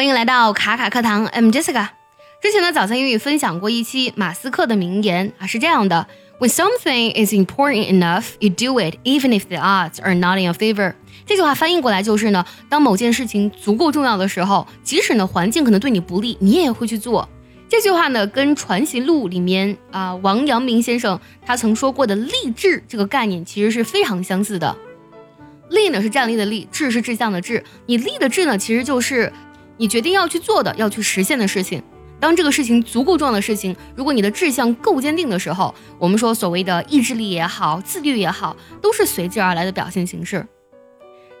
欢迎来到卡卡课堂，I'm Jessica。之前的早餐英语分享过一期马斯克的名言啊，是这样的：When something is important enough, you do it, even if the odds are not in your favor。这句话翻译过来就是呢，当某件事情足够重要的时候，即使呢环境可能对你不利，你也会去做。这句话呢，跟《传习录》里面啊王阳明先生他曾说过的励志这个概念其实是非常相似的。立呢是站立的立，志是志向的志。你立的志呢，其实就是。你决定要去做的、要去实现的事情，当这个事情足够重要的事情，如果你的志向够坚定的时候，我们说所谓的意志力也好、自律也好，都是随之而来的表现形式。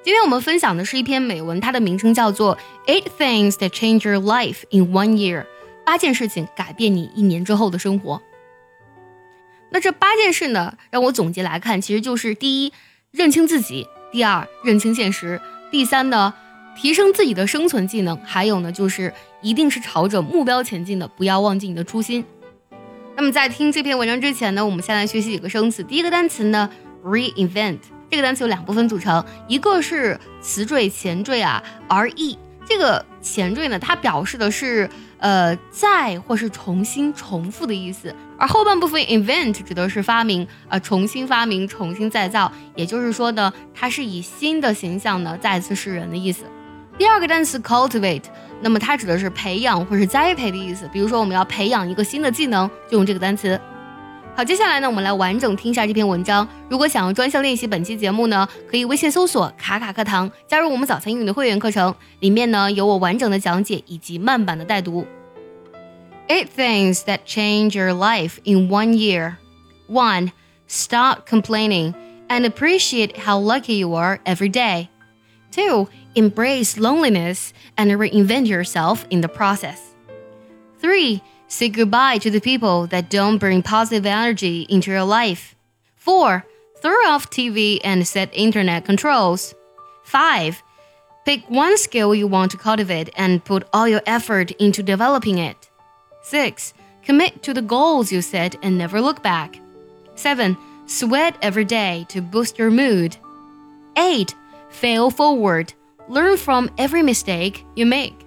今天我们分享的是一篇美文，它的名称叫做《Eight Things That Change Your Life in One Year》，八件事情改变你一年之后的生活。那这八件事呢，让我总结来看，其实就是第一，认清自己；第二，认清现实；第三呢。提升自己的生存技能，还有呢，就是一定是朝着目标前进的，不要忘记你的初心。那么在听这篇文章之前呢，我们先来学习几个生词。第一个单词呢，reinvent，这个单词有两部分组成，一个是词缀前缀啊，re，这个前缀呢，它表示的是呃再或是重新重复的意思，而后半部分 invent 指的是发明啊，重新发明，重新再造，也就是说呢，它是以新的形象呢再次示人的意思。第二个单词 cultivate，那么它指的是培养或是栽培的意思。比如说，我们要培养一个新的技能，就用这个单词。好，接下来呢，我们来完整听一下这篇文章。如果想要专项练习本期节目呢，可以微信搜索“卡卡课堂”，加入我们早餐英语的会员课程，里面呢有我完整的讲解以及慢版的带读。Eight things that change your life in one year. One, stop complaining and appreciate how lucky you are every day. Two embrace loneliness and reinvent yourself in the process. 3. Say goodbye to the people that don't bring positive energy into your life. 4. Throw off TV and set internet controls. 5. Pick one skill you want to cultivate and put all your effort into developing it. 6. Commit to the goals you set and never look back. 7. Sweat every day to boost your mood. 8. Fail forward Learn from every mistake you make.